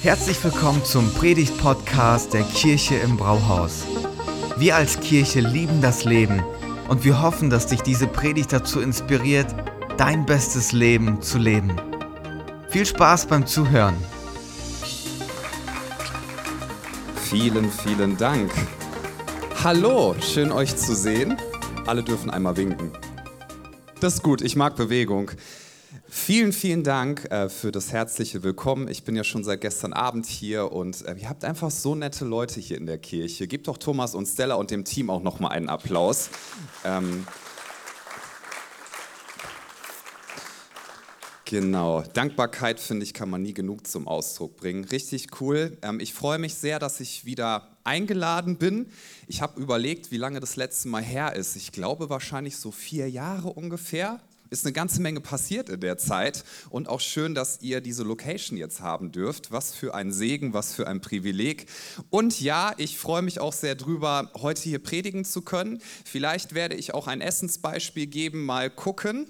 Herzlich willkommen zum Predigt-Podcast der Kirche im Brauhaus. Wir als Kirche lieben das Leben und wir hoffen, dass dich diese Predigt dazu inspiriert, dein bestes Leben zu leben. Viel Spaß beim Zuhören. Vielen, vielen Dank. Hallo, schön euch zu sehen. Alle dürfen einmal winken. Das ist gut, ich mag Bewegung. Vielen, vielen Dank äh, für das herzliche Willkommen. Ich bin ja schon seit gestern Abend hier und äh, ihr habt einfach so nette Leute hier in der Kirche. Gebt doch Thomas und Stella und dem Team auch nochmal einen Applaus. Ähm, Genau, Dankbarkeit finde ich, kann man nie genug zum Ausdruck bringen. Richtig cool. Ähm, ich freue mich sehr, dass ich wieder eingeladen bin. Ich habe überlegt, wie lange das letzte Mal her ist. Ich glaube wahrscheinlich so vier Jahre ungefähr ist eine ganze Menge passiert in der Zeit und auch schön, dass ihr diese Location jetzt haben dürft. Was für ein Segen, was für ein Privileg. Und ja, ich freue mich auch sehr drüber, heute hier predigen zu können. Vielleicht werde ich auch ein Essensbeispiel geben, mal gucken.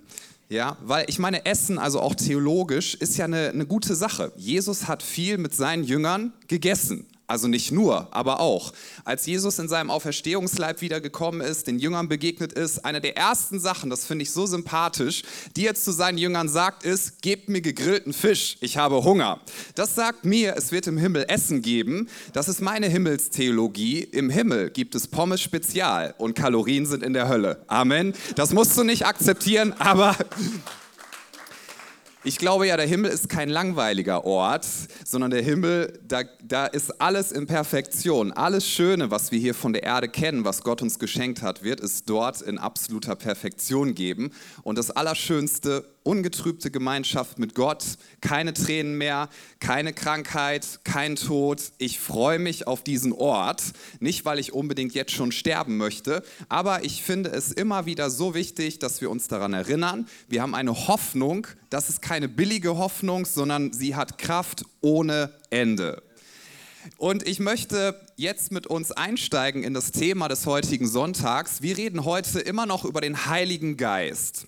Ja, weil ich meine, Essen, also auch theologisch, ist ja eine, eine gute Sache. Jesus hat viel mit seinen Jüngern gegessen. Also nicht nur, aber auch. Als Jesus in seinem Auferstehungsleib wiedergekommen ist, den Jüngern begegnet ist, eine der ersten Sachen, das finde ich so sympathisch, die er zu seinen Jüngern sagt, ist, gebt mir gegrillten Fisch, ich habe Hunger. Das sagt mir, es wird im Himmel Essen geben. Das ist meine Himmelstheologie. Im Himmel gibt es Pommes Spezial und Kalorien sind in der Hölle. Amen. Das musst du nicht akzeptieren, aber ich glaube ja, der Himmel ist kein langweiliger Ort, sondern der Himmel, da, da ist alles in Perfektion. Alles Schöne, was wir hier von der Erde kennen, was Gott uns geschenkt hat, wird es dort in absoluter Perfektion geben. Und das Allerschönste ungetrübte Gemeinschaft mit Gott, keine Tränen mehr, keine Krankheit, kein Tod. Ich freue mich auf diesen Ort, nicht weil ich unbedingt jetzt schon sterben möchte, aber ich finde es immer wieder so wichtig, dass wir uns daran erinnern, wir haben eine Hoffnung, das ist keine billige Hoffnung, sondern sie hat Kraft ohne Ende. Und ich möchte jetzt mit uns einsteigen in das Thema des heutigen Sonntags. Wir reden heute immer noch über den Heiligen Geist.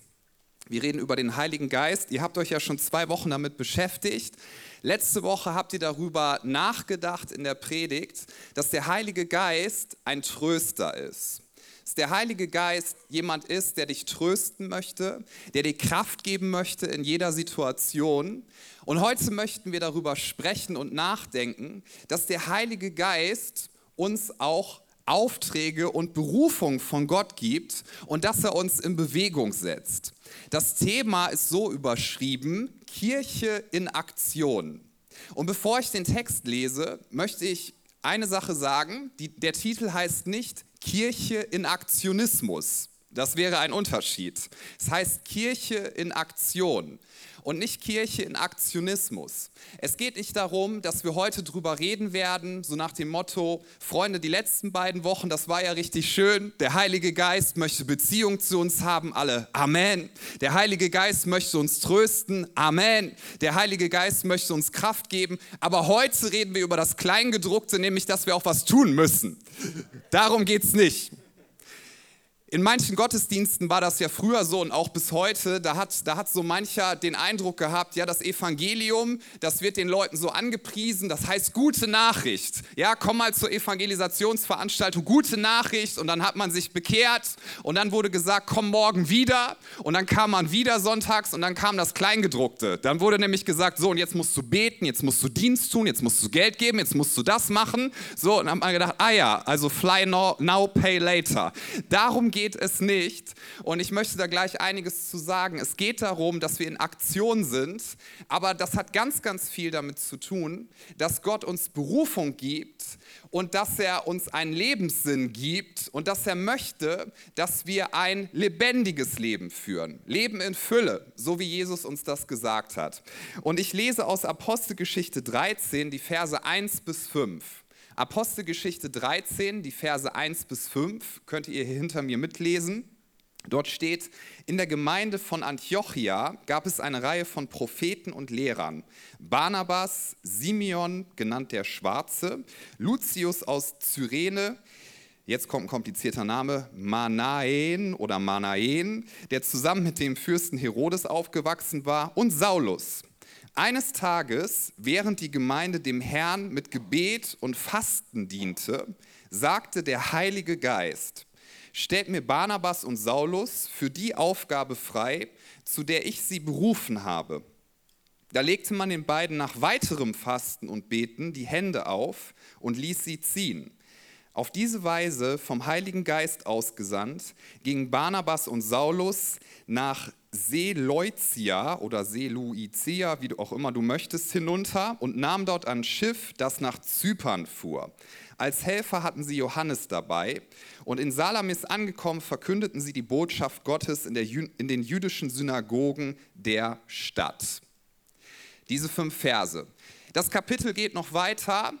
Wir reden über den Heiligen Geist. Ihr habt euch ja schon zwei Wochen damit beschäftigt. Letzte Woche habt ihr darüber nachgedacht in der Predigt, dass der Heilige Geist ein Tröster ist. Dass der Heilige Geist jemand ist, der dich trösten möchte, der dir Kraft geben möchte in jeder Situation. Und heute möchten wir darüber sprechen und nachdenken, dass der Heilige Geist uns auch Aufträge und Berufung von Gott gibt und dass er uns in Bewegung setzt. Das Thema ist so überschrieben, Kirche in Aktion. Und bevor ich den Text lese, möchte ich eine Sache sagen. Die, der Titel heißt nicht Kirche in Aktionismus. Das wäre ein Unterschied. Es heißt Kirche in Aktion und nicht Kirche in Aktionismus. Es geht nicht darum, dass wir heute drüber reden werden, so nach dem Motto, Freunde, die letzten beiden Wochen, das war ja richtig schön. Der Heilige Geist möchte Beziehung zu uns haben, alle. Amen. Der Heilige Geist möchte uns trösten. Amen. Der Heilige Geist möchte uns Kraft geben. Aber heute reden wir über das Kleingedruckte, nämlich, dass wir auch was tun müssen. Darum geht es nicht. In manchen Gottesdiensten war das ja früher so und auch bis heute, da hat, da hat so mancher den Eindruck gehabt, ja, das Evangelium, das wird den Leuten so angepriesen, das heißt gute Nachricht. Ja, komm mal zur Evangelisationsveranstaltung, gute Nachricht und dann hat man sich bekehrt und dann wurde gesagt, komm morgen wieder und dann kam man wieder sonntags und dann kam das Kleingedruckte. Dann wurde nämlich gesagt, so und jetzt musst du beten, jetzt musst du Dienst tun, jetzt musst du Geld geben, jetzt musst du das machen. So und dann hat man gedacht, ah ja, also fly now, now pay later. Darum geht es nicht. Und ich möchte da gleich einiges zu sagen. Es geht darum, dass wir in Aktion sind, aber das hat ganz, ganz viel damit zu tun, dass Gott uns Berufung gibt und dass er uns einen Lebenssinn gibt und dass er möchte, dass wir ein lebendiges Leben führen. Leben in Fülle, so wie Jesus uns das gesagt hat. Und ich lese aus Apostelgeschichte 13 die Verse 1 bis 5. Apostelgeschichte 13, die Verse 1 bis 5, könnt ihr hier hinter mir mitlesen. Dort steht, in der Gemeinde von Antiochia gab es eine Reihe von Propheten und Lehrern. Barnabas, Simeon, genannt der Schwarze, Lucius aus Cyrene, jetzt kommt ein komplizierter Name, Manaen oder Manaen, der zusammen mit dem Fürsten Herodes aufgewachsen war, und Saulus. Eines Tages, während die Gemeinde dem Herrn mit Gebet und Fasten diente, sagte der Heilige Geist, stellt mir Barnabas und Saulus für die Aufgabe frei, zu der ich sie berufen habe. Da legte man den beiden nach weiterem Fasten und Beten die Hände auf und ließ sie ziehen. Auf diese Weise, vom Heiligen Geist ausgesandt, gingen Barnabas und Saulus nach Seleucia oder Seleucia, wie du auch immer du möchtest, hinunter und nahmen dort ein Schiff, das nach Zypern fuhr. Als Helfer hatten sie Johannes dabei und in Salamis angekommen verkündeten sie die Botschaft Gottes in, der, in den jüdischen Synagogen der Stadt. Diese fünf Verse. Das Kapitel geht noch weiter.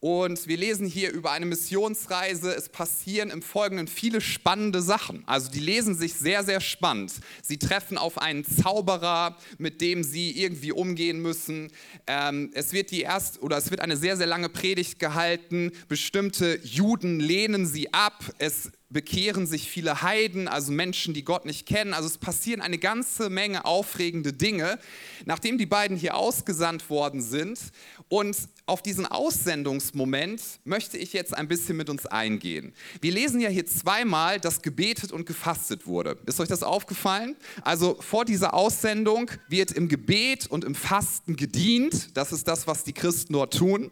Und wir lesen hier über eine Missionsreise. Es passieren im Folgenden viele spannende Sachen. Also die lesen sich sehr, sehr spannend. Sie treffen auf einen Zauberer, mit dem sie irgendwie umgehen müssen. Ähm, es wird die erst oder es wird eine sehr, sehr lange Predigt gehalten. Bestimmte Juden lehnen sie ab. Es bekehren sich viele Heiden, also Menschen, die Gott nicht kennen. Also es passieren eine ganze Menge aufregende Dinge, nachdem die beiden hier ausgesandt worden sind. Und auf diesen Aussendungsmoment möchte ich jetzt ein bisschen mit uns eingehen. Wir lesen ja hier zweimal, dass gebetet und gefastet wurde. Ist euch das aufgefallen? Also vor dieser Aussendung wird im Gebet und im Fasten gedient. Das ist das, was die Christen dort tun.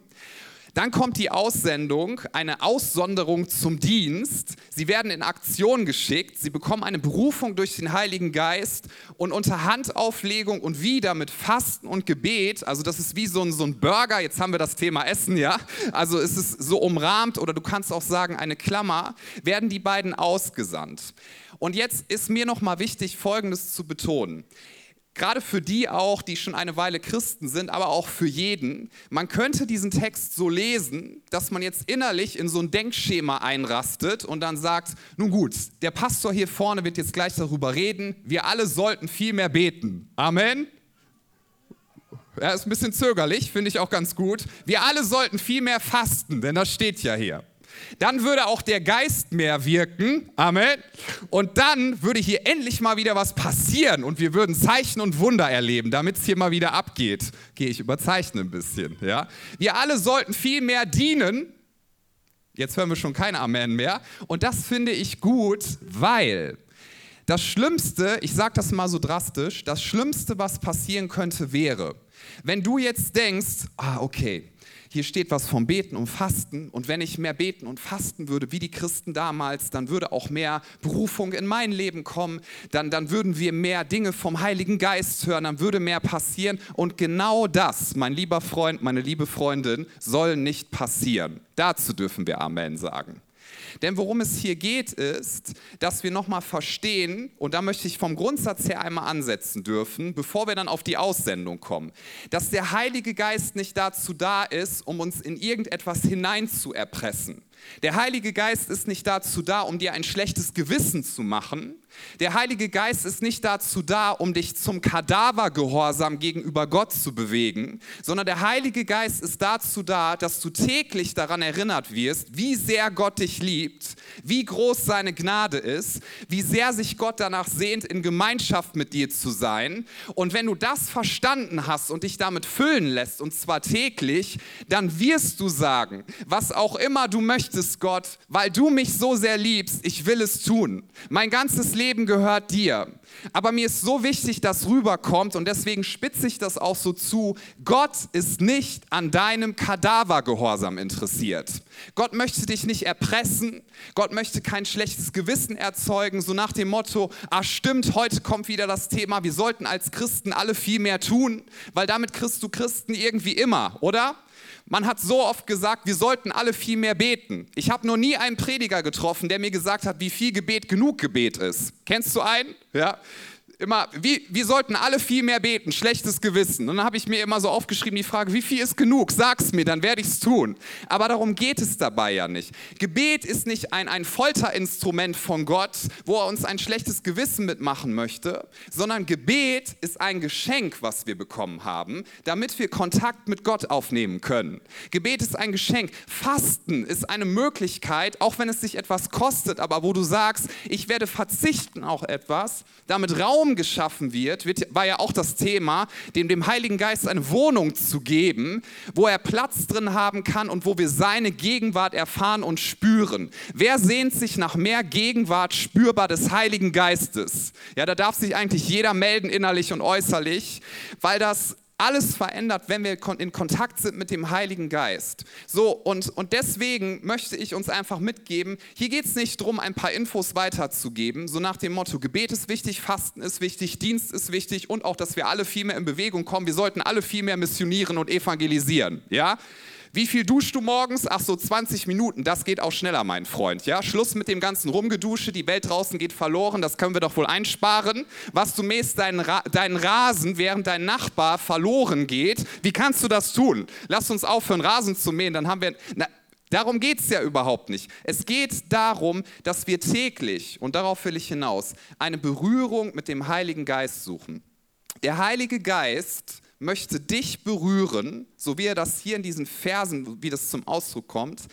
Dann kommt die Aussendung, eine Aussonderung zum Dienst. Sie werden in Aktion geschickt, sie bekommen eine Berufung durch den Heiligen Geist und unter Handauflegung und wieder mit Fasten und Gebet, also das ist wie so ein, so ein Burger, jetzt haben wir das Thema Essen, ja, also es ist so umrahmt oder du kannst auch sagen eine Klammer, werden die beiden ausgesandt. Und jetzt ist mir nochmal wichtig, Folgendes zu betonen gerade für die auch, die schon eine Weile Christen sind, aber auch für jeden, man könnte diesen Text so lesen, dass man jetzt innerlich in so ein Denkschema einrastet und dann sagt, nun gut, der Pastor hier vorne wird jetzt gleich darüber reden, wir alle sollten viel mehr beten. Amen. Er ist ein bisschen zögerlich, finde ich auch ganz gut. Wir alle sollten viel mehr fasten, denn das steht ja hier. Dann würde auch der Geist mehr wirken. Amen. Und dann würde hier endlich mal wieder was passieren und wir würden Zeichen und Wunder erleben, damit es hier mal wieder abgeht. Gehe ich überzeichne ein bisschen. Ja? Wir alle sollten viel mehr dienen. Jetzt hören wir schon kein Amen mehr. Und das finde ich gut, weil das Schlimmste, ich sage das mal so drastisch, das Schlimmste, was passieren könnte, wäre, wenn du jetzt denkst, ah, okay, hier steht was vom Beten und Fasten. Und wenn ich mehr beten und fasten würde, wie die Christen damals, dann würde auch mehr Berufung in mein Leben kommen. Dann, dann würden wir mehr Dinge vom Heiligen Geist hören. Dann würde mehr passieren. Und genau das, mein lieber Freund, meine liebe Freundin, soll nicht passieren. Dazu dürfen wir Amen sagen. Denn worum es hier geht, ist, dass wir nochmal verstehen, und da möchte ich vom Grundsatz her einmal ansetzen dürfen, bevor wir dann auf die Aussendung kommen, dass der Heilige Geist nicht dazu da ist, um uns in irgendetwas hineinzuerpressen. Der Heilige Geist ist nicht dazu da, um dir ein schlechtes Gewissen zu machen. Der Heilige Geist ist nicht dazu da, um dich zum Kadavergehorsam gegenüber Gott zu bewegen, sondern der Heilige Geist ist dazu da, dass du täglich daran erinnert wirst, wie sehr Gott dich liebt, wie groß seine Gnade ist, wie sehr sich Gott danach sehnt, in Gemeinschaft mit dir zu sein. Und wenn du das verstanden hast und dich damit füllen lässt, und zwar täglich, dann wirst du sagen, was auch immer du möchtest, möchtest, Gott, weil du mich so sehr liebst, ich will es tun. Mein ganzes Leben gehört dir. Aber mir ist so wichtig, dass rüberkommt und deswegen spitze ich das auch so zu. Gott ist nicht an deinem Kadavergehorsam interessiert. Gott möchte dich nicht erpressen. Gott möchte kein schlechtes Gewissen erzeugen, so nach dem Motto, ah stimmt, heute kommt wieder das Thema, wir sollten als Christen alle viel mehr tun, weil damit kriegst du Christen irgendwie immer, oder? Man hat so oft gesagt, wir sollten alle viel mehr beten. Ich habe noch nie einen Prediger getroffen, der mir gesagt hat, wie viel Gebet genug Gebet ist. Kennst du einen? Ja immer, wie, wir sollten alle viel mehr beten, schlechtes Gewissen. Und dann habe ich mir immer so aufgeschrieben die Frage, wie viel ist genug? Sag's mir, dann werde ich es tun. Aber darum geht es dabei ja nicht. Gebet ist nicht ein, ein Folterinstrument von Gott, wo er uns ein schlechtes Gewissen mitmachen möchte, sondern Gebet ist ein Geschenk, was wir bekommen haben, damit wir Kontakt mit Gott aufnehmen können. Gebet ist ein Geschenk. Fasten ist eine Möglichkeit, auch wenn es sich etwas kostet, aber wo du sagst, ich werde verzichten auch etwas, damit Raum Raum geschaffen wird, wird, war ja auch das Thema, dem dem Heiligen Geist eine Wohnung zu geben, wo er Platz drin haben kann und wo wir seine Gegenwart erfahren und spüren. Wer sehnt sich nach mehr Gegenwart spürbar des Heiligen Geistes? Ja, da darf sich eigentlich jeder melden, innerlich und äußerlich, weil das alles verändert, wenn wir in Kontakt sind mit dem Heiligen Geist. So, und, und deswegen möchte ich uns einfach mitgeben, hier geht es nicht darum, ein paar Infos weiterzugeben, so nach dem Motto, Gebet ist wichtig, Fasten ist wichtig, Dienst ist wichtig und auch, dass wir alle viel mehr in Bewegung kommen. Wir sollten alle viel mehr missionieren und evangelisieren, ja? Wie viel duschst du morgens? Ach so, 20 Minuten. Das geht auch schneller, mein Freund. Ja, Schluss mit dem ganzen Rumgedusche. Die Welt draußen geht verloren. Das können wir doch wohl einsparen. Was du mähst deinen, Ra deinen Rasen, während dein Nachbar verloren geht. Wie kannst du das tun? Lass uns aufhören, Rasen zu mähen. Dann haben wir. Na, Darum geht es ja überhaupt nicht. Es geht darum, dass wir täglich, und darauf will ich hinaus, eine Berührung mit dem Heiligen Geist suchen. Der Heilige Geist möchte dich berühren, so wie er das hier in diesen Versen, wie das zum Ausdruck kommt.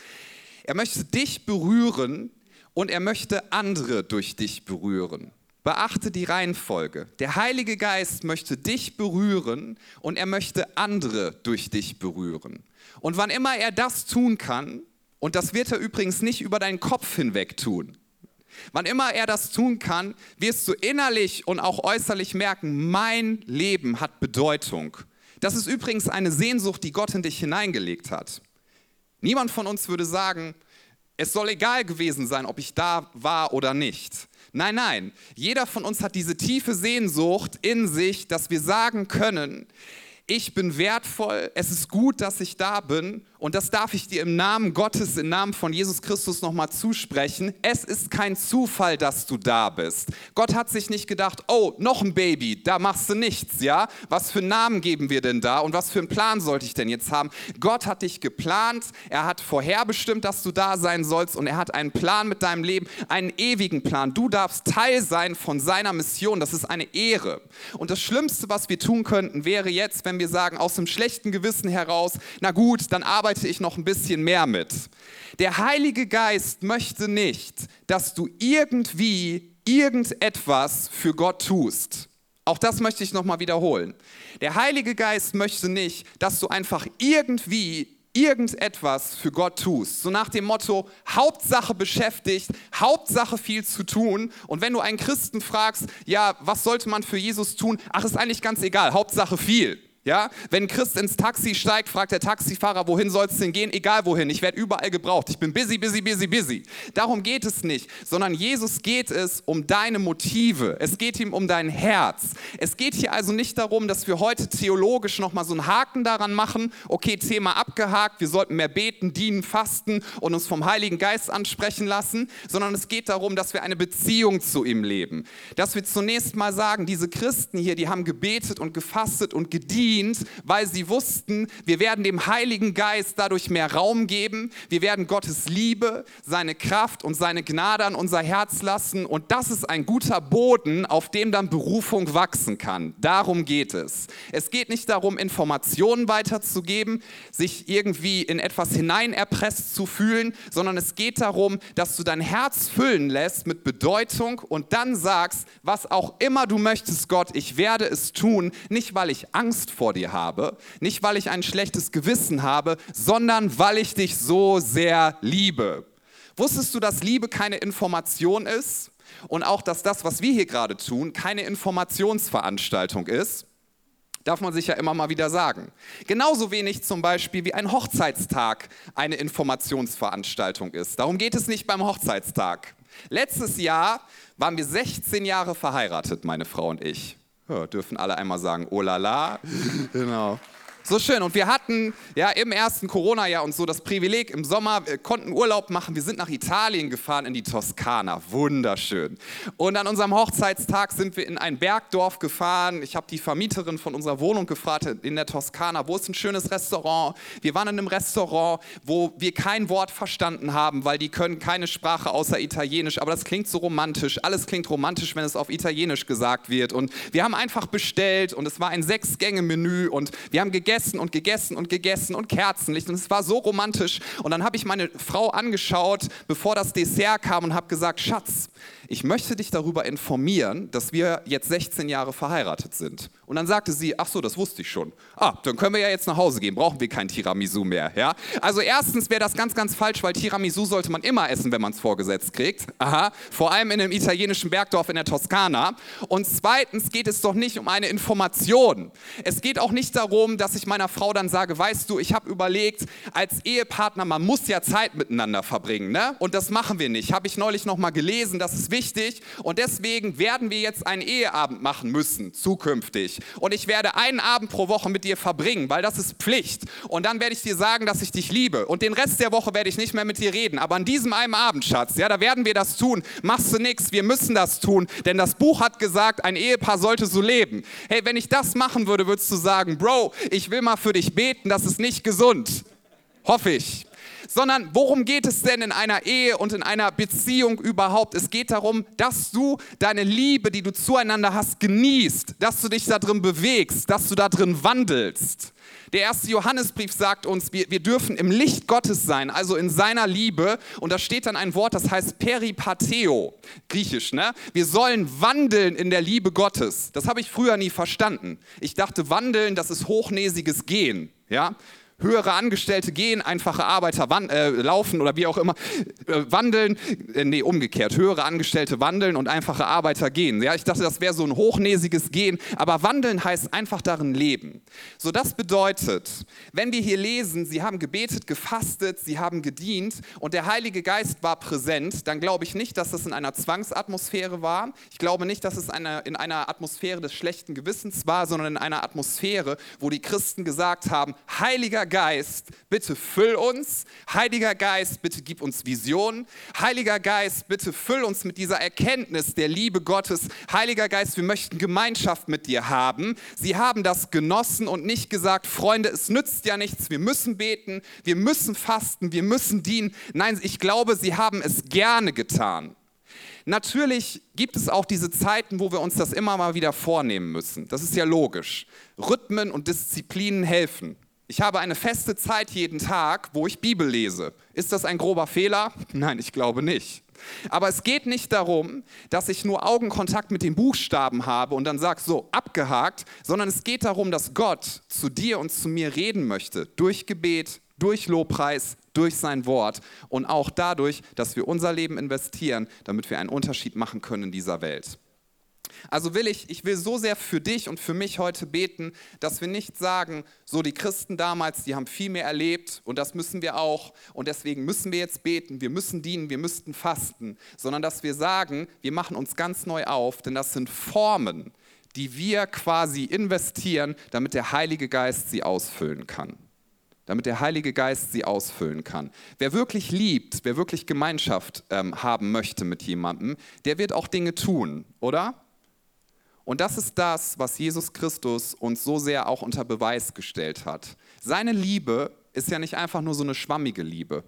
Er möchte dich berühren und er möchte andere durch dich berühren. Beachte die Reihenfolge. Der Heilige Geist möchte dich berühren und er möchte andere durch dich berühren. Und wann immer er das tun kann, und das wird er übrigens nicht über deinen Kopf hinweg tun, Wann immer er das tun kann, wirst du innerlich und auch äußerlich merken, mein Leben hat Bedeutung. Das ist übrigens eine Sehnsucht, die Gott in dich hineingelegt hat. Niemand von uns würde sagen, es soll egal gewesen sein, ob ich da war oder nicht. Nein, nein, jeder von uns hat diese tiefe Sehnsucht in sich, dass wir sagen können, ich bin wertvoll, es ist gut, dass ich da bin und das darf ich dir im Namen Gottes, im Namen von Jesus Christus nochmal zusprechen. Es ist kein Zufall, dass du da bist. Gott hat sich nicht gedacht, oh, noch ein Baby, da machst du nichts, ja? Was für einen Namen geben wir denn da und was für einen Plan sollte ich denn jetzt haben? Gott hat dich geplant, er hat vorherbestimmt, dass du da sein sollst und er hat einen Plan mit deinem Leben, einen ewigen Plan. Du darfst Teil sein von seiner Mission, das ist eine Ehre. Und das Schlimmste, was wir tun könnten, wäre jetzt, wenn wir sagen, aus dem schlechten Gewissen heraus, na gut, dann arbeite arbeite ich noch ein bisschen mehr mit. Der Heilige Geist möchte nicht, dass du irgendwie irgendetwas für Gott tust. Auch das möchte ich nochmal wiederholen. Der Heilige Geist möchte nicht, dass du einfach irgendwie irgendetwas für Gott tust. So nach dem Motto, Hauptsache beschäftigt, Hauptsache viel zu tun. Und wenn du einen Christen fragst, ja, was sollte man für Jesus tun? Ach, ist eigentlich ganz egal, Hauptsache viel. Ja, wenn Christ ins Taxi steigt, fragt der Taxifahrer, wohin soll es denn gehen? Egal wohin, ich werde überall gebraucht. Ich bin busy, busy, busy, busy. Darum geht es nicht, sondern Jesus geht es um deine Motive. Es geht ihm um dein Herz. Es geht hier also nicht darum, dass wir heute theologisch nochmal so einen Haken daran machen. Okay, Thema abgehakt, wir sollten mehr beten, dienen, fasten und uns vom Heiligen Geist ansprechen lassen, sondern es geht darum, dass wir eine Beziehung zu ihm leben. Dass wir zunächst mal sagen, diese Christen hier, die haben gebetet und gefastet und gedient gedient, weil sie wussten, wir werden dem Heiligen Geist dadurch mehr Raum geben. Wir werden Gottes Liebe, seine Kraft und seine Gnade an unser Herz lassen. Und das ist ein guter Boden, auf dem dann Berufung wachsen kann. Darum geht es. Es geht nicht darum, Informationen weiterzugeben, sich irgendwie in etwas hineinerpresst zu fühlen, sondern es geht darum, dass du dein Herz füllen lässt mit Bedeutung und dann sagst, was auch immer du möchtest, Gott, ich werde es tun, nicht weil ich Angst vor vor dir habe, nicht weil ich ein schlechtes Gewissen habe, sondern weil ich dich so sehr liebe. Wusstest du, dass Liebe keine Information ist und auch, dass das, was wir hier gerade tun, keine Informationsveranstaltung ist? Darf man sich ja immer mal wieder sagen. Genauso wenig zum Beispiel wie ein Hochzeitstag eine Informationsveranstaltung ist. Darum geht es nicht beim Hochzeitstag. Letztes Jahr waren wir 16 Jahre verheiratet, meine Frau und ich. Ja, dürfen alle einmal sagen, oh la la. genau. So schön. Und wir hatten ja im ersten Corona-Jahr und so das Privileg, im Sommer wir konnten Urlaub machen. Wir sind nach Italien gefahren, in die Toskana. Wunderschön. Und an unserem Hochzeitstag sind wir in ein Bergdorf gefahren. Ich habe die Vermieterin von unserer Wohnung gefragt in der Toskana, wo ist ein schönes Restaurant? Wir waren in einem Restaurant, wo wir kein Wort verstanden haben, weil die können keine Sprache außer Italienisch. Aber das klingt so romantisch. Alles klingt romantisch, wenn es auf Italienisch gesagt wird. Und wir haben einfach bestellt und es war ein Sechs-Gänge-Menü und wir haben gegessen gegessen und gegessen und gegessen und Kerzenlicht und es war so romantisch. Und dann habe ich meine Frau angeschaut, bevor das Dessert kam und habe gesagt, Schatz, ich möchte dich darüber informieren, dass wir jetzt 16 Jahre verheiratet sind. Und dann sagte sie, ach so, das wusste ich schon. Ah, dann können wir ja jetzt nach Hause gehen, brauchen wir kein Tiramisu mehr. Ja? Also erstens wäre das ganz, ganz falsch, weil Tiramisu sollte man immer essen, wenn man es vorgesetzt kriegt. Aha, vor allem in einem italienischen Bergdorf in der Toskana. Und zweitens geht es doch nicht um eine Information. Es geht auch nicht darum, dass ich meiner Frau dann sage, weißt du, ich habe überlegt, als Ehepartner, man muss ja Zeit miteinander verbringen. Ne? Und das machen wir nicht. Habe ich neulich noch mal gelesen, das ist wichtig. Und deswegen werden wir jetzt einen Eheabend machen müssen, zukünftig. Und ich werde einen Abend pro Woche mit dir verbringen, weil das ist Pflicht. Und dann werde ich dir sagen, dass ich dich liebe. Und den Rest der Woche werde ich nicht mehr mit dir reden. Aber an diesem einen Abend, Schatz, ja, da werden wir das tun. Machst du nichts, wir müssen das tun. Denn das Buch hat gesagt, ein Ehepaar sollte so leben. Hey, wenn ich das machen würde, würdest du sagen, Bro, ich will mal für dich beten, das ist nicht gesund. Hoffe ich sondern worum geht es denn in einer Ehe und in einer Beziehung überhaupt? Es geht darum, dass du deine Liebe, die du zueinander hast, genießt, dass du dich da drin bewegst, dass du da drin wandelst. Der erste Johannesbrief sagt uns, wir, wir dürfen im Licht Gottes sein, also in seiner Liebe. Und da steht dann ein Wort, das heißt Peripateo, griechisch. Ne? Wir sollen wandeln in der Liebe Gottes. Das habe ich früher nie verstanden. Ich dachte, wandeln, das ist hochnäsiges Gehen. Ja? Höhere Angestellte gehen, einfache Arbeiter äh, laufen oder wie auch immer, äh, wandeln. Äh, nee, umgekehrt. Höhere Angestellte wandeln und einfache Arbeiter gehen. Ja, ich dachte, das wäre so ein hochnäsiges Gehen. Aber wandeln heißt einfach darin leben. So, das bedeutet, wenn wir hier lesen, sie haben gebetet, gefastet, sie haben gedient und der Heilige Geist war präsent, dann glaube ich nicht, dass das in einer Zwangsatmosphäre war. Ich glaube nicht, dass es eine, in einer Atmosphäre des schlechten Gewissens war, sondern in einer Atmosphäre, wo die Christen gesagt haben, Heiliger Heiliger Geist, bitte füll uns. Heiliger Geist, bitte gib uns Visionen. Heiliger Geist, bitte füll uns mit dieser Erkenntnis der Liebe Gottes. Heiliger Geist, wir möchten Gemeinschaft mit dir haben. Sie haben das genossen und nicht gesagt, Freunde, es nützt ja nichts, wir müssen beten, wir müssen fasten, wir müssen dienen. Nein, ich glaube, sie haben es gerne getan. Natürlich gibt es auch diese Zeiten, wo wir uns das immer mal wieder vornehmen müssen. Das ist ja logisch. Rhythmen und Disziplinen helfen. Ich habe eine feste Zeit jeden Tag, wo ich Bibel lese. Ist das ein grober Fehler? Nein, ich glaube nicht. Aber es geht nicht darum, dass ich nur Augenkontakt mit den Buchstaben habe und dann sage, so, abgehakt, sondern es geht darum, dass Gott zu dir und zu mir reden möchte. Durch Gebet, durch Lobpreis, durch sein Wort und auch dadurch, dass wir unser Leben investieren, damit wir einen Unterschied machen können in dieser Welt. Also will ich, ich will so sehr für dich und für mich heute beten, dass wir nicht sagen, so die Christen damals, die haben viel mehr erlebt und das müssen wir auch und deswegen müssen wir jetzt beten, wir müssen dienen, wir müssten fasten, sondern dass wir sagen, wir machen uns ganz neu auf, denn das sind Formen, die wir quasi investieren, damit der Heilige Geist sie ausfüllen kann damit der Heilige Geist sie ausfüllen kann. Wer wirklich liebt, wer wirklich Gemeinschaft ähm, haben möchte mit jemandem, der wird auch Dinge tun, oder? Und das ist das, was Jesus Christus uns so sehr auch unter Beweis gestellt hat. Seine Liebe ist ja nicht einfach nur so eine schwammige Liebe.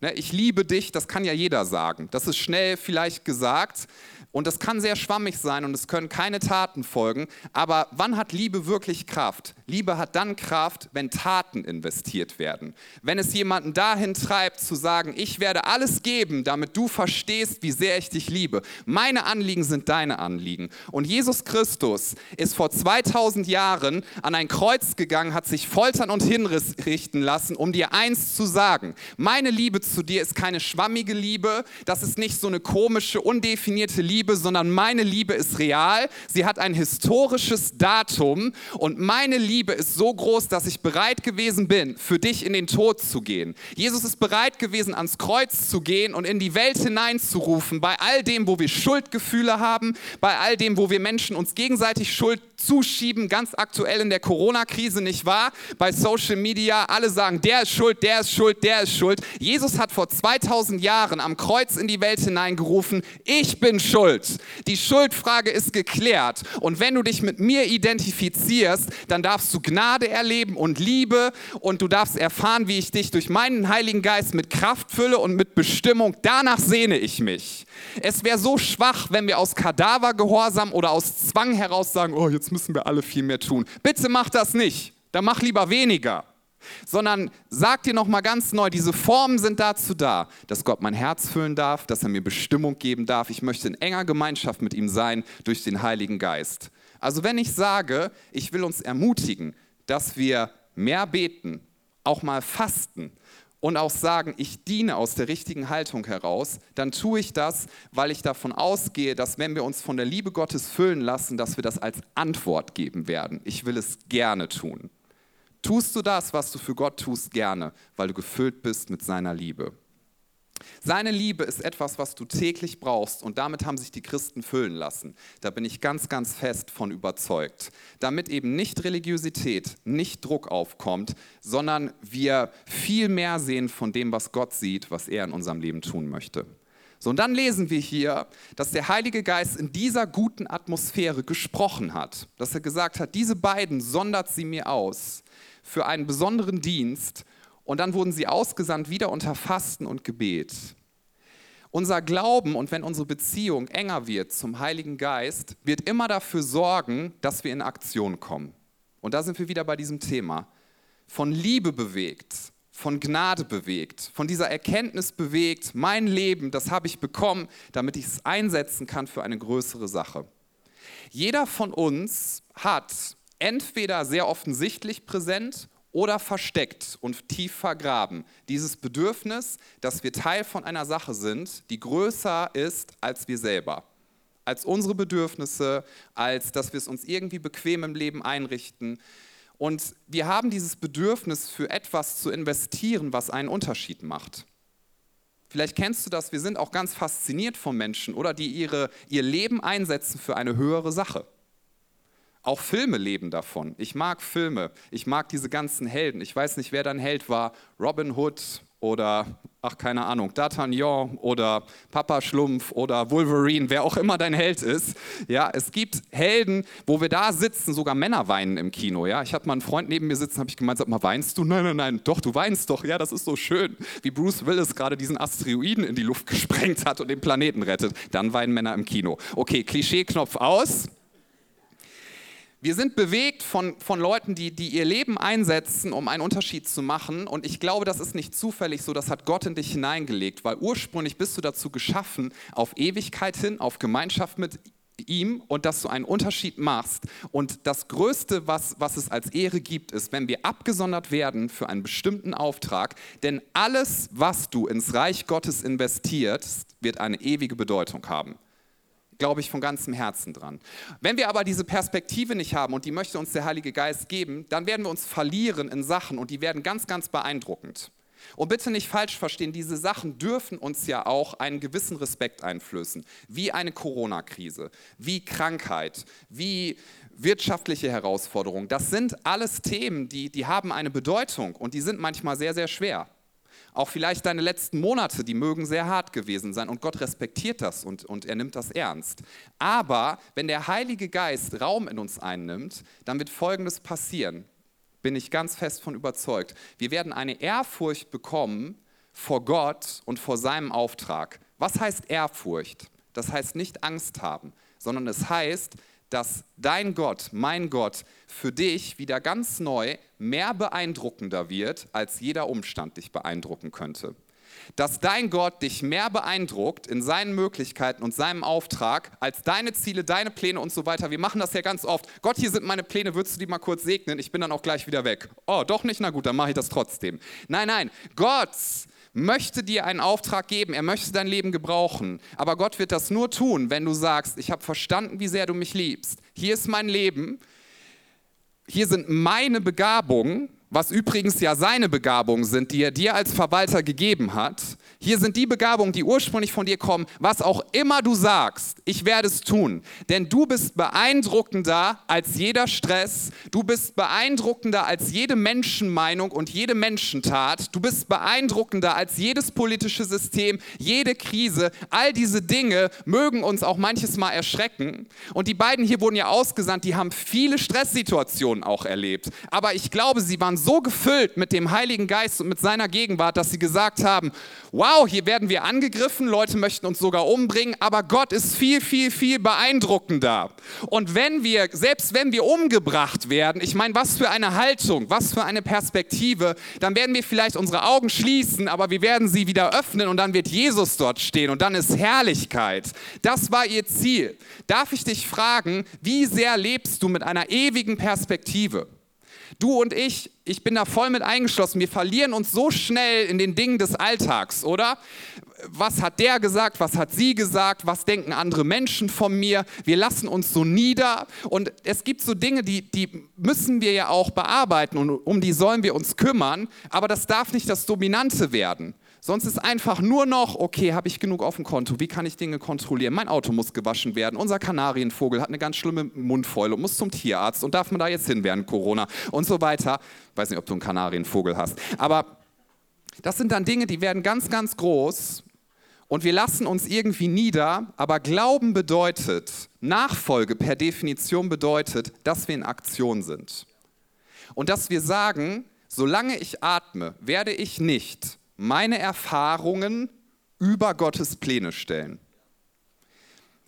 Ne, ich liebe dich, das kann ja jeder sagen. Das ist schnell vielleicht gesagt, und das kann sehr schwammig sein und es können keine Taten folgen. Aber wann hat Liebe wirklich Kraft? Liebe hat dann Kraft, wenn Taten investiert werden. Wenn es jemanden dahin treibt zu sagen, ich werde alles geben, damit du verstehst, wie sehr ich dich liebe. Meine Anliegen sind deine Anliegen. Und Jesus Christus ist vor 2000 Jahren an ein Kreuz gegangen, hat sich foltern und hinrichten lassen, um dir eins zu sagen. Meine Liebe zu dir ist keine schwammige Liebe. Das ist nicht so eine komische, undefinierte Liebe Liebe, sondern meine Liebe ist real. Sie hat ein historisches Datum und meine Liebe ist so groß, dass ich bereit gewesen bin, für dich in den Tod zu gehen. Jesus ist bereit gewesen, ans Kreuz zu gehen und in die Welt hineinzurufen, bei all dem, wo wir Schuldgefühle haben, bei all dem, wo wir Menschen uns gegenseitig Schuld zuschieben, ganz aktuell in der Corona-Krise, nicht wahr? Bei Social Media, alle sagen, der ist schuld, der ist schuld, der ist schuld. Jesus hat vor 2000 Jahren am Kreuz in die Welt hineingerufen, ich bin schuld. Die Schuldfrage ist geklärt. Und wenn du dich mit mir identifizierst, dann darfst du Gnade erleben und Liebe und du darfst erfahren, wie ich dich durch meinen Heiligen Geist mit Kraft fülle und mit Bestimmung. Danach sehne ich mich. Es wäre so schwach, wenn wir aus Kadavergehorsam oder aus Zwang heraus sagen, oh, jetzt müssen wir alle viel mehr tun. Bitte mach das nicht. dann mach lieber weniger. Sondern sag dir nochmal ganz neu, diese Formen sind dazu da, dass Gott mein Herz füllen darf, dass er mir Bestimmung geben darf. Ich möchte in enger Gemeinschaft mit ihm sein durch den Heiligen Geist. Also wenn ich sage, ich will uns ermutigen, dass wir mehr beten, auch mal fasten, und auch sagen, ich diene aus der richtigen Haltung heraus, dann tue ich das, weil ich davon ausgehe, dass wenn wir uns von der Liebe Gottes füllen lassen, dass wir das als Antwort geben werden. Ich will es gerne tun. Tust du das, was du für Gott tust, gerne, weil du gefüllt bist mit seiner Liebe. Seine Liebe ist etwas, was du täglich brauchst und damit haben sich die Christen füllen lassen. Da bin ich ganz, ganz fest von überzeugt. Damit eben nicht Religiosität, nicht Druck aufkommt, sondern wir viel mehr sehen von dem, was Gott sieht, was er in unserem Leben tun möchte. So, und dann lesen wir hier, dass der Heilige Geist in dieser guten Atmosphäre gesprochen hat, dass er gesagt hat, diese beiden sondert sie mir aus für einen besonderen Dienst und dann wurden sie ausgesandt wieder unter Fasten und Gebet. Unser Glauben und wenn unsere Beziehung enger wird zum Heiligen Geist, wird immer dafür sorgen, dass wir in Aktion kommen. Und da sind wir wieder bei diesem Thema. Von Liebe bewegt, von Gnade bewegt, von dieser Erkenntnis bewegt, mein Leben, das habe ich bekommen, damit ich es einsetzen kann für eine größere Sache. Jeder von uns hat entweder sehr offensichtlich präsent oder versteckt und tief vergraben. Dieses Bedürfnis, dass wir Teil von einer Sache sind, die größer ist als wir selber. Als unsere Bedürfnisse, als dass wir es uns irgendwie bequem im Leben einrichten. Und wir haben dieses Bedürfnis, für etwas zu investieren, was einen Unterschied macht. Vielleicht kennst du das, wir sind auch ganz fasziniert von Menschen oder die ihre, ihr Leben einsetzen für eine höhere Sache. Auch Filme leben davon. Ich mag Filme. Ich mag diese ganzen Helden. Ich weiß nicht, wer dein Held war. Robin Hood oder, ach keine Ahnung, D'Artagnan oder Papa Schlumpf oder Wolverine, wer auch immer dein Held ist. Ja, es gibt Helden, wo wir da sitzen, sogar Männer weinen im Kino. Ja, ich hatte mal einen Freund neben mir sitzen, habe ich gemeint, sag mal, weinst du? Nein, nein, nein, doch, du weinst doch. Ja, das ist so schön, wie Bruce Willis gerade diesen Asteroiden in die Luft gesprengt hat und den Planeten rettet. Dann weinen Männer im Kino. Okay, Klischee-Knopf aus. Wir sind bewegt von, von Leuten, die, die ihr Leben einsetzen, um einen Unterschied zu machen. Und ich glaube, das ist nicht zufällig so, das hat Gott in dich hineingelegt, weil ursprünglich bist du dazu geschaffen, auf Ewigkeit hin, auf Gemeinschaft mit ihm und dass du einen Unterschied machst. Und das Größte, was, was es als Ehre gibt, ist, wenn wir abgesondert werden für einen bestimmten Auftrag. Denn alles, was du ins Reich Gottes investierst, wird eine ewige Bedeutung haben glaube ich von ganzem Herzen dran. Wenn wir aber diese Perspektive nicht haben und die möchte uns der Heilige Geist geben, dann werden wir uns verlieren in Sachen und die werden ganz, ganz beeindruckend. Und bitte nicht falsch verstehen, diese Sachen dürfen uns ja auch einen gewissen Respekt einflößen, wie eine Corona-Krise, wie Krankheit, wie wirtschaftliche Herausforderungen. Das sind alles Themen, die, die haben eine Bedeutung und die sind manchmal sehr, sehr schwer. Auch vielleicht deine letzten Monate, die mögen sehr hart gewesen sein und Gott respektiert das und, und er nimmt das ernst. Aber wenn der Heilige Geist Raum in uns einnimmt, dann wird Folgendes passieren, bin ich ganz fest von überzeugt. Wir werden eine Ehrfurcht bekommen vor Gott und vor seinem Auftrag. Was heißt Ehrfurcht? Das heißt nicht Angst haben, sondern es heißt, dass dein Gott, mein Gott, für dich wieder ganz neu mehr beeindruckender wird, als jeder Umstand dich beeindrucken könnte. Dass dein Gott dich mehr beeindruckt in seinen Möglichkeiten und seinem Auftrag als deine Ziele, deine Pläne und so weiter. Wir machen das ja ganz oft. Gott, hier sind meine Pläne, würdest du die mal kurz segnen? Ich bin dann auch gleich wieder weg. Oh, doch nicht? Na gut, dann mache ich das trotzdem. Nein, nein, Gott möchte dir einen Auftrag geben, er möchte dein Leben gebrauchen. Aber Gott wird das nur tun, wenn du sagst, ich habe verstanden, wie sehr du mich liebst. Hier ist mein Leben, hier sind meine Begabungen was übrigens ja seine Begabungen sind, die er dir als Verwalter gegeben hat. Hier sind die Begabungen, die ursprünglich von dir kommen. Was auch immer du sagst, ich werde es tun. Denn du bist beeindruckender als jeder Stress. Du bist beeindruckender als jede Menschenmeinung und jede Menschentat. Du bist beeindruckender als jedes politische System, jede Krise. All diese Dinge mögen uns auch manches Mal erschrecken. Und die beiden hier wurden ja ausgesandt, die haben viele Stresssituationen auch erlebt. Aber ich glaube, sie waren so gefüllt mit dem Heiligen Geist und mit seiner Gegenwart, dass sie gesagt haben, wow, hier werden wir angegriffen, Leute möchten uns sogar umbringen, aber Gott ist viel, viel, viel beeindruckender. Und wenn wir, selbst wenn wir umgebracht werden, ich meine, was für eine Haltung, was für eine Perspektive, dann werden wir vielleicht unsere Augen schließen, aber wir werden sie wieder öffnen und dann wird Jesus dort stehen und dann ist Herrlichkeit. Das war ihr Ziel. Darf ich dich fragen, wie sehr lebst du mit einer ewigen Perspektive? Du und ich, ich bin da voll mit eingeschlossen. Wir verlieren uns so schnell in den Dingen des Alltags, oder? Was hat der gesagt? Was hat sie gesagt? Was denken andere Menschen von mir? Wir lassen uns so nieder. Und es gibt so Dinge, die, die müssen wir ja auch bearbeiten und um die sollen wir uns kümmern. Aber das darf nicht das Dominante werden. Sonst ist einfach nur noch, okay, habe ich genug auf dem Konto? Wie kann ich Dinge kontrollieren? Mein Auto muss gewaschen werden. Unser Kanarienvogel hat eine ganz schlimme Mundfäule und muss zum Tierarzt. Und darf man da jetzt hin während Corona? Und so weiter. Ich weiß nicht, ob du einen Kanarienvogel hast. Aber das sind dann Dinge, die werden ganz, ganz groß. Und wir lassen uns irgendwie nieder. Aber Glauben bedeutet, Nachfolge per Definition bedeutet, dass wir in Aktion sind. Und dass wir sagen, solange ich atme, werde ich nicht meine Erfahrungen über Gottes Pläne stellen.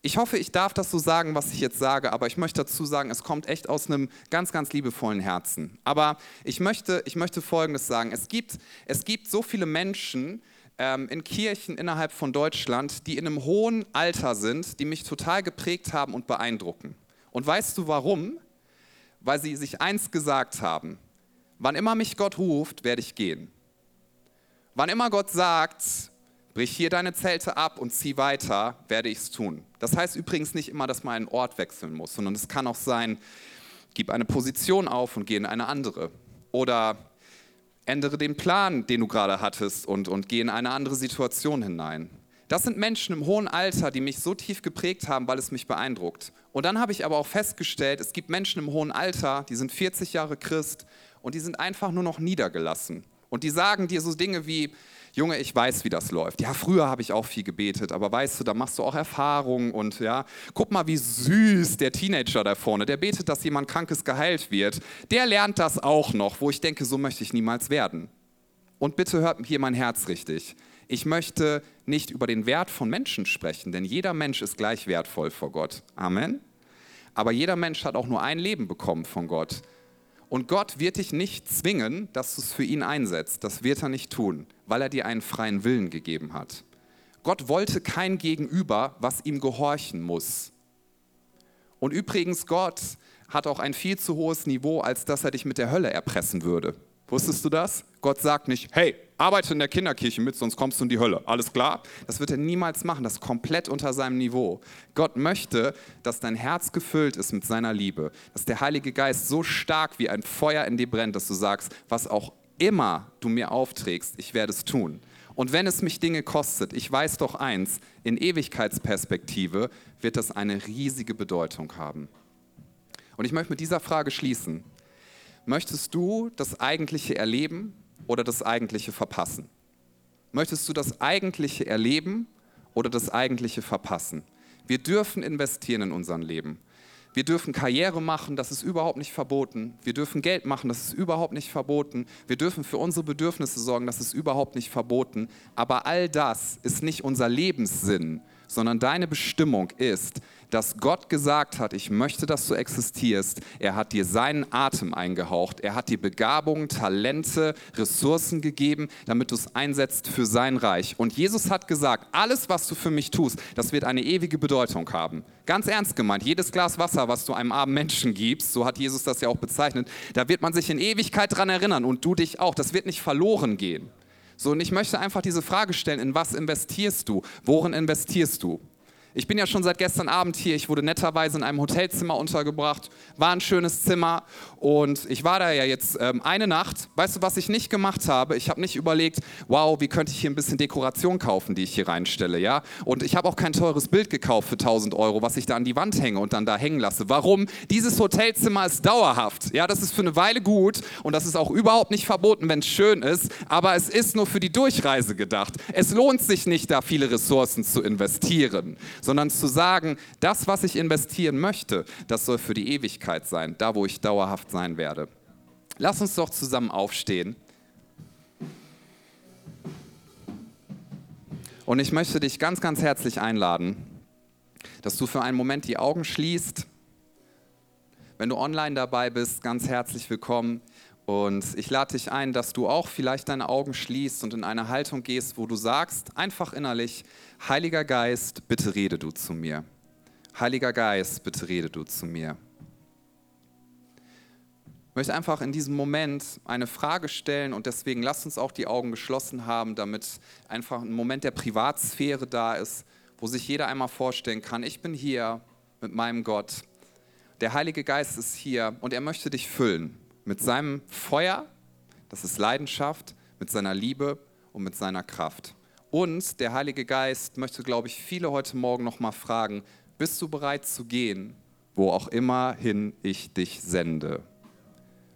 Ich hoffe, ich darf das so sagen, was ich jetzt sage, aber ich möchte dazu sagen, es kommt echt aus einem ganz, ganz liebevollen Herzen. Aber ich möchte, ich möchte Folgendes sagen. Es gibt, es gibt so viele Menschen ähm, in Kirchen innerhalb von Deutschland, die in einem hohen Alter sind, die mich total geprägt haben und beeindrucken. Und weißt du warum? Weil sie sich eins gesagt haben. Wann immer mich Gott ruft, werde ich gehen. Wann immer Gott sagt, brich hier deine Zelte ab und zieh weiter, werde ich es tun. Das heißt übrigens nicht immer, dass man einen Ort wechseln muss, sondern es kann auch sein, gib eine Position auf und geh in eine andere. Oder ändere den Plan, den du gerade hattest und, und geh in eine andere Situation hinein. Das sind Menschen im hohen Alter, die mich so tief geprägt haben, weil es mich beeindruckt. Und dann habe ich aber auch festgestellt, es gibt Menschen im hohen Alter, die sind 40 Jahre Christ und die sind einfach nur noch niedergelassen. Und die sagen dir so Dinge wie, Junge, ich weiß, wie das läuft. Ja, früher habe ich auch viel gebetet, aber weißt du, da machst du auch Erfahrungen und ja, guck mal, wie süß der Teenager da vorne, der betet, dass jemand Krankes geheilt wird. Der lernt das auch noch, wo ich denke, so möchte ich niemals werden. Und bitte hört hier mein Herz richtig. Ich möchte nicht über den Wert von Menschen sprechen, denn jeder Mensch ist gleich wertvoll vor Gott. Amen. Aber jeder Mensch hat auch nur ein Leben bekommen von Gott. Und Gott wird dich nicht zwingen, dass du es für ihn einsetzt. Das wird er nicht tun, weil er dir einen freien Willen gegeben hat. Gott wollte kein Gegenüber, was ihm gehorchen muss. Und übrigens, Gott hat auch ein viel zu hohes Niveau, als dass er dich mit der Hölle erpressen würde. Wusstest du das? Gott sagt nicht, hey, arbeite in der Kinderkirche mit, sonst kommst du in die Hölle. Alles klar? Das wird er niemals machen. Das ist komplett unter seinem Niveau. Gott möchte, dass dein Herz gefüllt ist mit seiner Liebe. Dass der Heilige Geist so stark wie ein Feuer in dir brennt, dass du sagst, was auch immer du mir aufträgst, ich werde es tun. Und wenn es mich Dinge kostet, ich weiß doch eins, in Ewigkeitsperspektive wird das eine riesige Bedeutung haben. Und ich möchte mit dieser Frage schließen. Möchtest du das Eigentliche erleben oder das Eigentliche verpassen? Möchtest du das Eigentliche erleben oder das Eigentliche verpassen? Wir dürfen investieren in unser Leben. Wir dürfen Karriere machen, das ist überhaupt nicht verboten. Wir dürfen Geld machen, das ist überhaupt nicht verboten. Wir dürfen für unsere Bedürfnisse sorgen, das ist überhaupt nicht verboten. Aber all das ist nicht unser Lebenssinn, sondern deine Bestimmung ist, dass Gott gesagt hat, ich möchte, dass du existierst. Er hat dir seinen Atem eingehaucht. Er hat dir Begabungen, Talente, Ressourcen gegeben, damit du es einsetzt für sein Reich. Und Jesus hat gesagt, alles, was du für mich tust, das wird eine ewige Bedeutung haben. Ganz ernst gemeint, jedes Glas Wasser, was du einem armen Menschen gibst, so hat Jesus das ja auch bezeichnet, da wird man sich in Ewigkeit dran erinnern und du dich auch. Das wird nicht verloren gehen. So, und ich möchte einfach diese Frage stellen, in was investierst du? Worin investierst du? Ich bin ja schon seit gestern Abend hier. Ich wurde netterweise in einem Hotelzimmer untergebracht. War ein schönes Zimmer und ich war da ja jetzt ähm, eine Nacht. Weißt du, was ich nicht gemacht habe? Ich habe nicht überlegt, wow, wie könnte ich hier ein bisschen Dekoration kaufen, die ich hier reinstelle, ja? Und ich habe auch kein teures Bild gekauft für 1000 Euro, was ich da an die Wand hänge und dann da hängen lasse. Warum? Dieses Hotelzimmer ist dauerhaft. Ja, das ist für eine Weile gut und das ist auch überhaupt nicht verboten, wenn es schön ist. Aber es ist nur für die Durchreise gedacht. Es lohnt sich nicht, da viele Ressourcen zu investieren sondern zu sagen, das, was ich investieren möchte, das soll für die Ewigkeit sein, da, wo ich dauerhaft sein werde. Lass uns doch zusammen aufstehen. Und ich möchte dich ganz, ganz herzlich einladen, dass du für einen Moment die Augen schließt. Wenn du online dabei bist, ganz herzlich willkommen. Und ich lade dich ein, dass du auch vielleicht deine Augen schließt und in eine Haltung gehst, wo du sagst, einfach innerlich, Heiliger Geist, bitte rede du zu mir. Heiliger Geist, bitte rede du zu mir. Ich möchte einfach in diesem Moment eine Frage stellen und deswegen lasst uns auch die Augen geschlossen haben, damit einfach ein Moment der Privatsphäre da ist, wo sich jeder einmal vorstellen kann, ich bin hier mit meinem Gott. Der Heilige Geist ist hier und er möchte dich füllen mit seinem Feuer, das ist Leidenschaft, mit seiner Liebe und mit seiner Kraft. Und der Heilige Geist möchte, glaube ich, viele heute Morgen noch mal fragen, bist du bereit zu gehen, wo auch immer hin ich dich sende?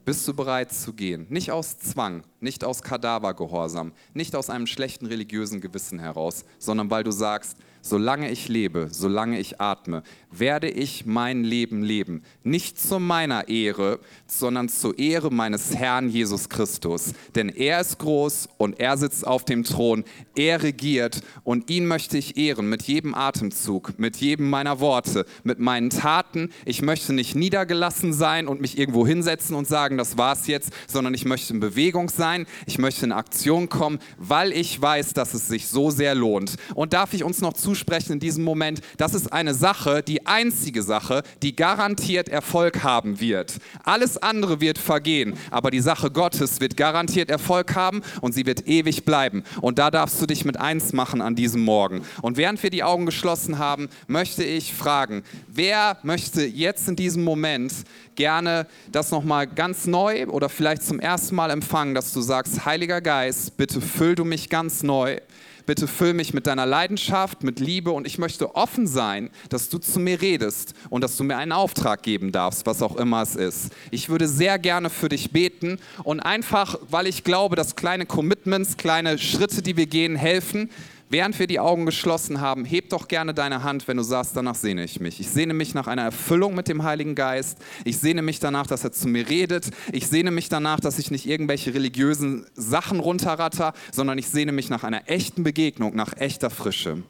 Bist du bereit zu gehen? Nicht aus Zwang, nicht aus Kadavergehorsam, nicht aus einem schlechten religiösen Gewissen heraus, sondern weil du sagst, solange ich lebe, solange ich atme, werde ich mein Leben leben. Nicht zu meiner Ehre, sondern zur Ehre meines Herrn Jesus Christus. Denn er ist groß und er sitzt auf dem Thron, er regiert und ihn möchte ich ehren mit jedem Atemzug, mit jedem meiner Worte, mit meinen Taten. Ich möchte nicht niedergelassen sein und mich irgendwo hinsetzen und sagen, das war's jetzt, sondern ich möchte in Bewegung sein, ich möchte in Aktion kommen, weil ich weiß, dass es sich so sehr lohnt. Und darf ich uns noch zu zusprechen in diesem Moment, das ist eine Sache, die einzige Sache, die garantiert Erfolg haben wird. Alles andere wird vergehen, aber die Sache Gottes wird garantiert Erfolg haben und sie wird ewig bleiben. Und da darfst du dich mit eins machen an diesem Morgen. Und während wir die Augen geschlossen haben, möchte ich fragen, wer möchte jetzt in diesem Moment gerne das nochmal ganz neu oder vielleicht zum ersten Mal empfangen, dass du sagst, Heiliger Geist, bitte füll du mich ganz neu. Bitte füll mich mit deiner Leidenschaft, mit Liebe und ich möchte offen sein, dass du zu mir redest und dass du mir einen Auftrag geben darfst, was auch immer es ist. Ich würde sehr gerne für dich beten und einfach, weil ich glaube, dass kleine Commitments, kleine Schritte, die wir gehen, helfen, Während wir die Augen geschlossen haben, heb doch gerne deine Hand, wenn du sagst, danach sehne ich mich. Ich sehne mich nach einer Erfüllung mit dem Heiligen Geist. Ich sehne mich danach, dass er zu mir redet. Ich sehne mich danach, dass ich nicht irgendwelche religiösen Sachen runterratter, sondern ich sehne mich nach einer echten Begegnung, nach echter Frische.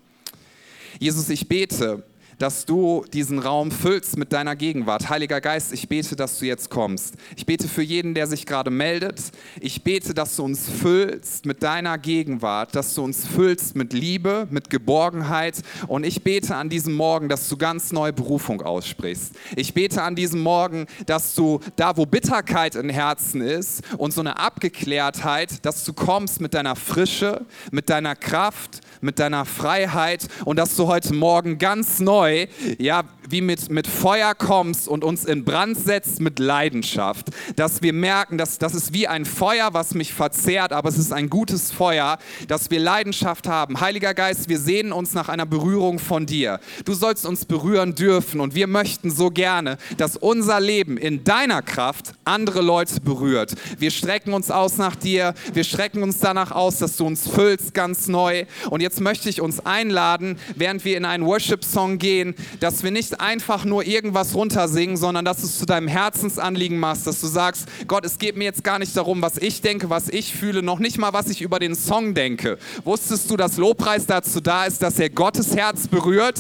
Jesus, ich bete, dass du diesen Raum füllst mit deiner Gegenwart. Heiliger Geist, ich bete, dass du jetzt kommst. Ich bete für jeden, der sich gerade meldet. Ich bete, dass du uns füllst mit deiner Gegenwart, dass du uns füllst mit Liebe, mit Geborgenheit. Und ich bete an diesem Morgen, dass du ganz neue Berufung aussprichst. Ich bete an diesem Morgen, dass du da, wo Bitterkeit im Herzen ist und so eine Abgeklärtheit, dass du kommst mit deiner Frische, mit deiner Kraft, mit deiner Freiheit und dass du heute Morgen ganz neu, ja, wie mit, mit Feuer kommst und uns in Brand setzt mit Leidenschaft. Dass wir merken, dass das ist wie ein Feuer, was mich verzehrt, aber es ist ein gutes Feuer, dass wir Leidenschaft haben. Heiliger Geist, wir sehnen uns nach einer Berührung von dir. Du sollst uns berühren dürfen und wir möchten so gerne, dass unser Leben in deiner Kraft andere Leute berührt. Wir strecken uns aus nach dir, wir strecken uns danach aus, dass du uns füllst ganz neu. Und jetzt möchte ich uns einladen, während wir in einen Worship-Song gehen, dass wir einfach nur irgendwas runtersingen, sondern dass du es zu deinem Herzensanliegen machst, dass du sagst, Gott, es geht mir jetzt gar nicht darum, was ich denke, was ich fühle, noch nicht mal, was ich über den Song denke. Wusstest du, dass Lobpreis dazu da ist, dass er Gottes Herz berührt?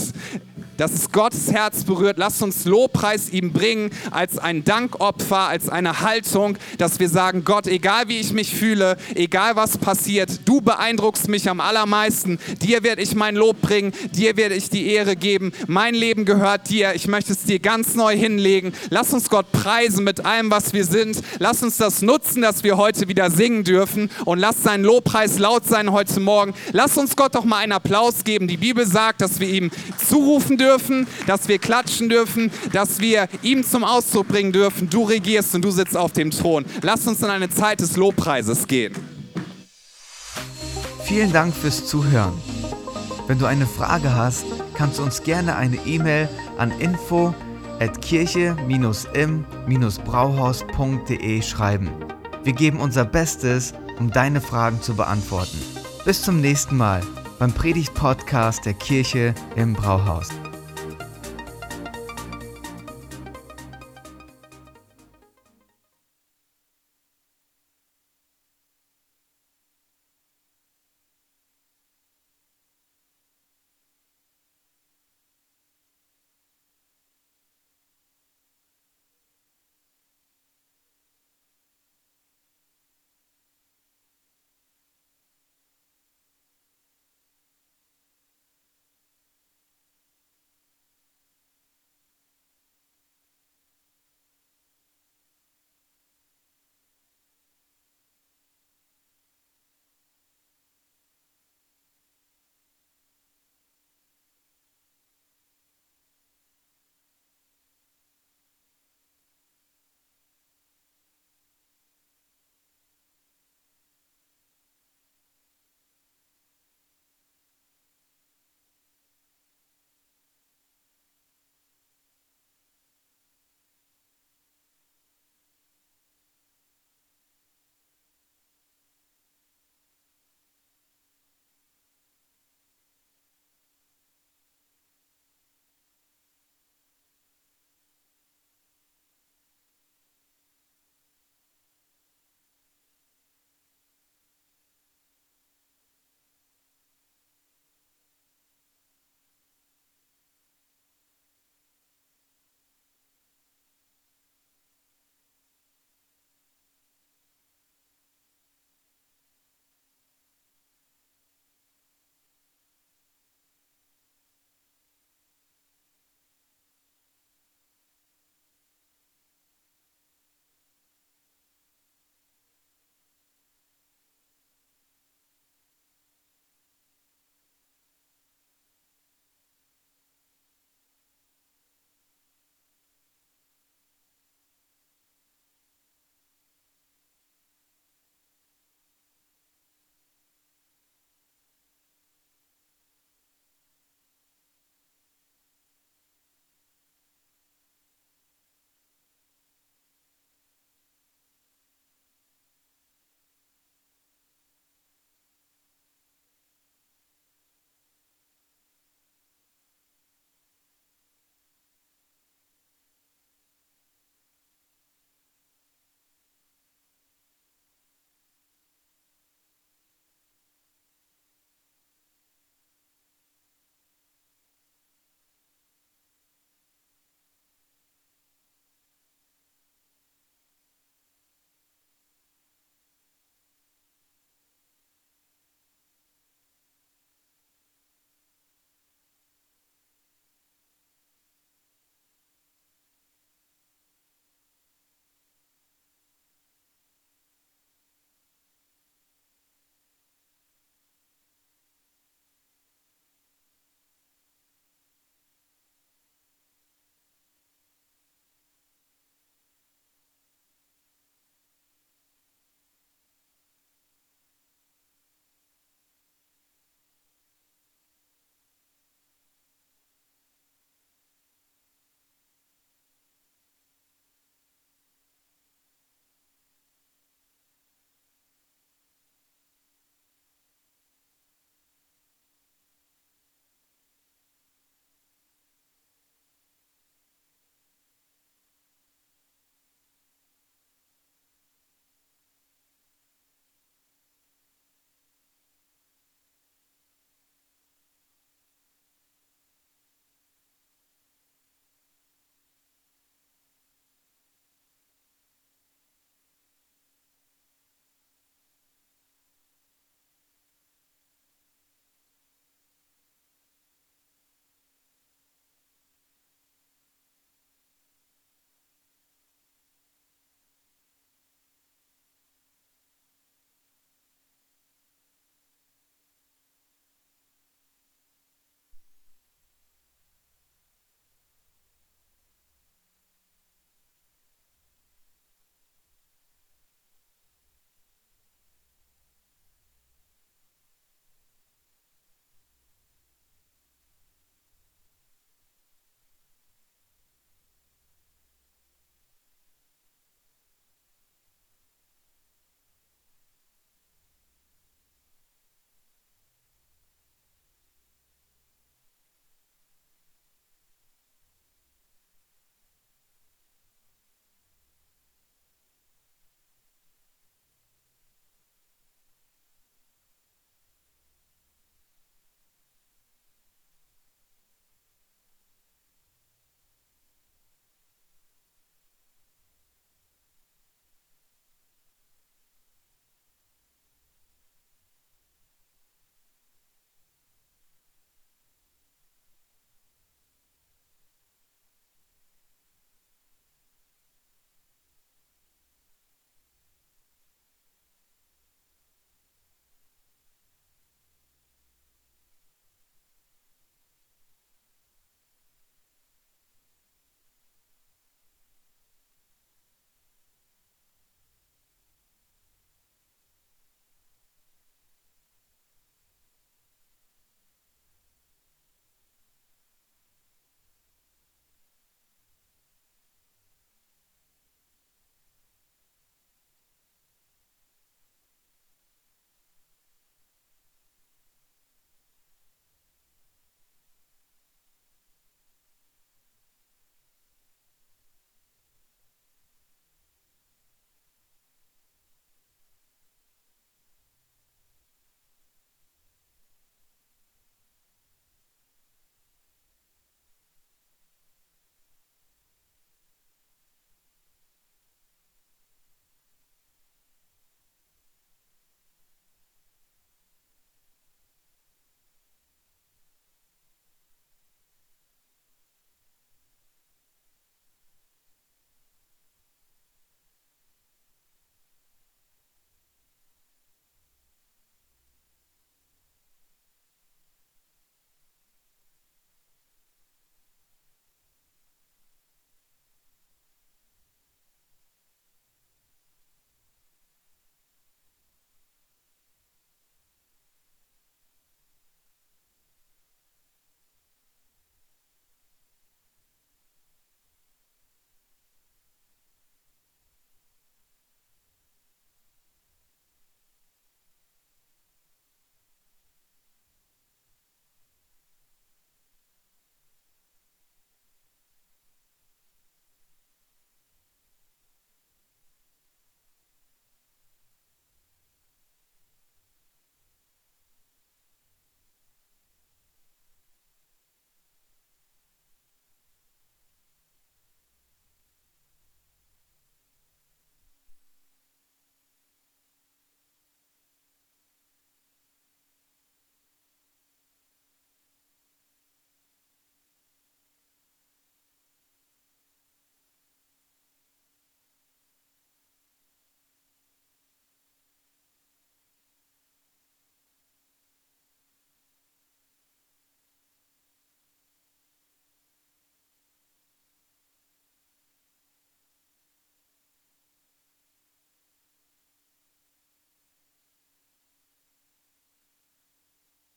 Dass es Gottes Herz berührt. Lasst uns Lobpreis ihm bringen als ein Dankopfer, als eine Haltung, dass wir sagen, Gott, egal wie ich mich fühle, egal was passiert, du beeindruckst mich am allermeisten. Dir werde ich mein Lob bringen, dir werde ich die Ehre geben. Mein Leben gehört dir. Ich möchte es dir ganz neu hinlegen. Lass uns Gott preisen mit allem, was wir sind. Lass uns das nutzen, dass wir heute wieder singen dürfen und lass seinen Lobpreis laut sein heute Morgen. Lass uns Gott doch mal einen Applaus geben. Die Bibel sagt, dass wir ihm zurufen dürfen dürfen, dass wir klatschen dürfen, dass wir ihm zum Ausdruck bringen dürfen, du regierst und du sitzt auf dem Thron. Lass uns in eine Zeit des Lobpreises gehen. Vielen Dank fürs Zuhören. Wenn du eine Frage hast, kannst du uns gerne eine E-Mail an info at kirche-im-brauhaus.de schreiben. Wir geben unser Bestes, um deine Fragen zu beantworten. Bis zum nächsten Mal beim Predigt-Podcast der Kirche im Brauhaus.